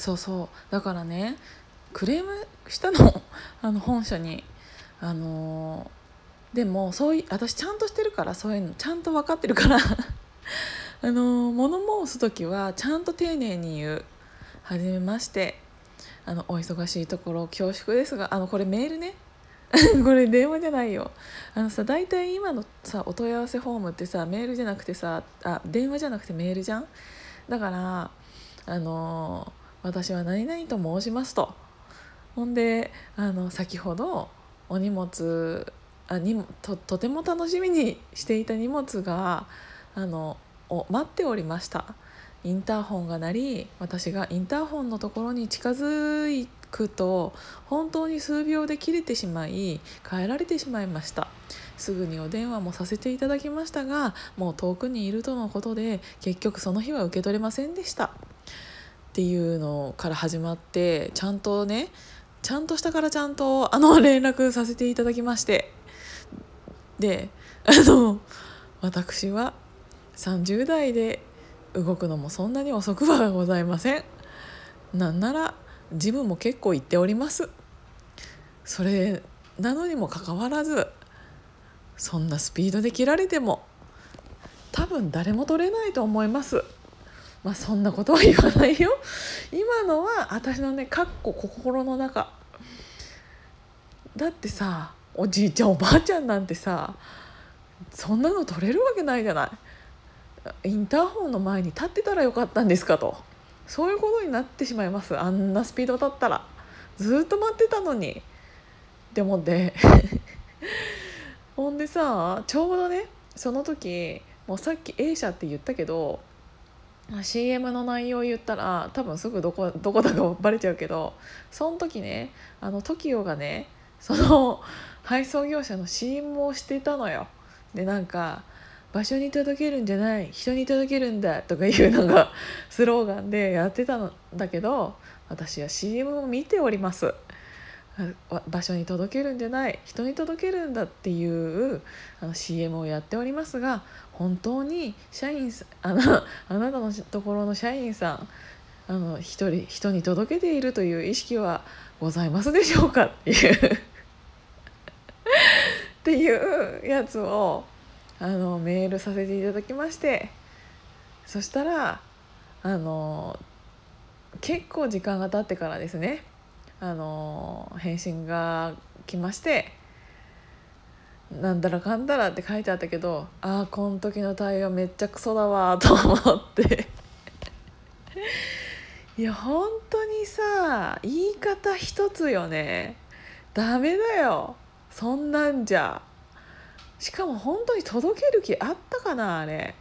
そうそう。だからねクレームしたの。あの本社に。あのでもそういう私ちゃんとしてるからそういうのちゃんと分かってるから。あの物申す時はちゃんと丁寧に言う「はじめまして。あのお忙しいところ恐縮ですがあのこれメールね。これ電話じゃないよ。あのさ大体今のさお問い合わせフォームってさメールじゃなくてさあ電話じゃなくてメールじゃん？だからあの私は何々と申しますと。ほんであの先ほどお荷物あにととても楽しみにしていた荷物があのを待っておりました。インターホンが鳴り私がインターホンのところに近づくと本当に数秒で切れてしまい帰られてしまいました。すぐにお電話もさせていただきましたがもう遠くにいるとのことで結局その日は受け取れませんでした。っていうのから始まってちゃんとねちゃんとしたからちゃんとあの連絡させていただきまして。であの私は30代で動くのもそんなに遅くはございません。なんならジムも結構行っております。それなのにもかかわらずそんなスピードで切られても多分誰も取れないと思います。まあそんなことは言わないよ。今のは私のねかっこ心の中。だってさおじいちゃんおばあちゃんなんてさそんなの取れるわけないじゃない。インターホンの前に立ってたらよかったんですかと。そういうことになってしまいます。あんなスピードだったら。ずっと待ってたのに。って思ってほんでさちょうどねその時もうさっき A 社って言ったけど CM の内容言ったら多分すぐどこどこだかバレちゃうけどその時ねあの TOKIO がねその配送業者の CM をしてたのよ。でなんか場所に届けるんじゃない人に届けるんだとかいうのが スローガンでやってたんだけど私は CM を見ております場所に届けるんじゃない。人に届けるんだっていうあの CM をやっておりますが本当に社員さんあの あなたのところの社員さんあの一人人に届けているという意識はございますでしょうかっていう。っていうやつをあのメールさせていただきましてそしたらあの結構時間が経ってからですねあの返信が来まして「なんだらかんだら」って書いてあったけどああこの時の対応めっちゃクソだわと思って。いや本当にさ言い方一つよね。ダメだよ。そんなんじゃ。しかも本当に届ける気あったかなあれ。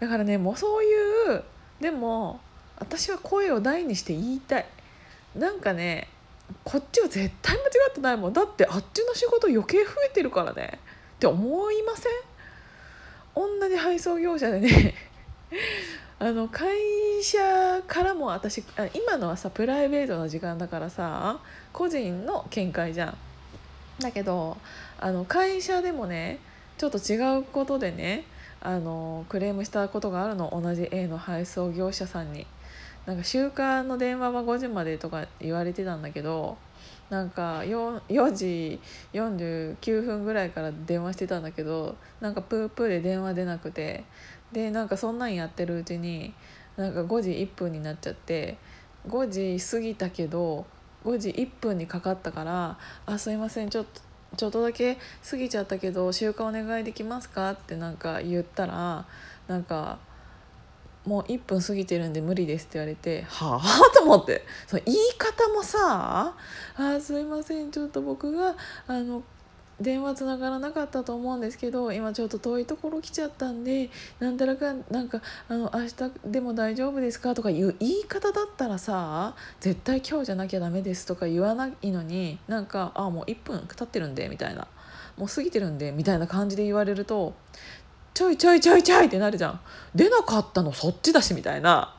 だからねもうそういうでも私は声を大にして言いたい。なんかねこっちは絶対間違ってないもん。だってあっちの仕事余計増えてるからね。って思いません？同じ配送業者でね。あの会社からも私今のはさプライベートな時間だからさ個人の見解じゃん。だけどあの会社でもねちょっと違うことでねあのクレームしたことがあるの。同じ A の配送業者さんに。なんか週間の電話は5時までとか言われてたんだけどなんか 4, 4時49分ぐらいから電話してたんだけどなんかプープーで電話出なくてでなんかそんなんやってるうちになんか5時1分になっちゃって5時過ぎたけど5時1分にかかったから「あすいませんちょっとちょっとだけ過ぎちゃったけど週間お願いできますか?」ってなんか言ったらなんかもう1分過ぎてるんで無理ですって言われてはあ？と思って。その言い方もさ「あすいません。ちょっと僕があの電話つながらなかったと思うんですけど今ちょっと遠いところ来ちゃったんでなんだらかなんかあの明日でも大丈夫ですかとかいう言い方だったらさ絶対今日じゃなきゃダメですとか言わないのになんかあもう1分経ってるんでみたいな。もう過ぎてるんでみたいな感じで言われるとちょいちょいちょいちょいってなるじゃん。出なかったのそっちだしみたいな。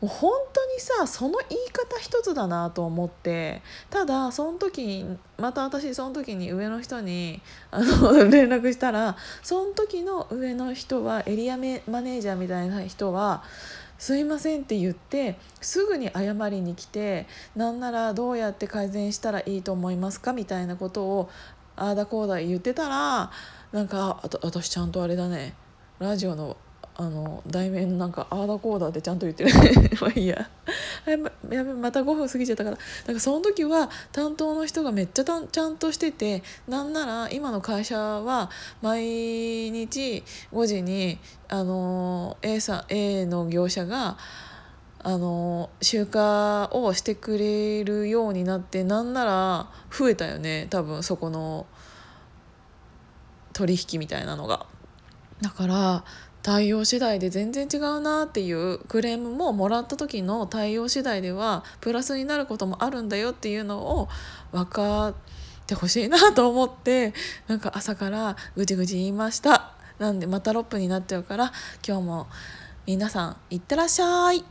もう本当にさその言い方一つだなと思って。ただその時また私その時に上の人にあの 連絡したらその時の上の人はエリアマネージャーみたいな人はすいません」って言ってすぐに謝りに来てなんならどうやって改善したらいいと思いますかみたいなことをああだこうだ言ってたらなんかあと私ちゃんとあれだね。ラジオのあの題名のなんかああだこうだってちゃんと言ってる。まあいいや。やべまた5分過ぎちゃったから。なんかその時は担当の人がめっちゃたちゃんとしててなんなら今の会社は毎日5時にあの A さん A の業者があの集荷をしてくれるようになってなんなら増えたよね。多分そこの取引みたいなのが。だから対応次第で全然違うなっていうクレームももらった時の対応次第ではプラスになることもあるんだよっていうのを分かってほしいなと思ってなんか朝からぐじぐじ言いましたなんでまた6分になっちゃうから今日も皆さんいってらっしゃい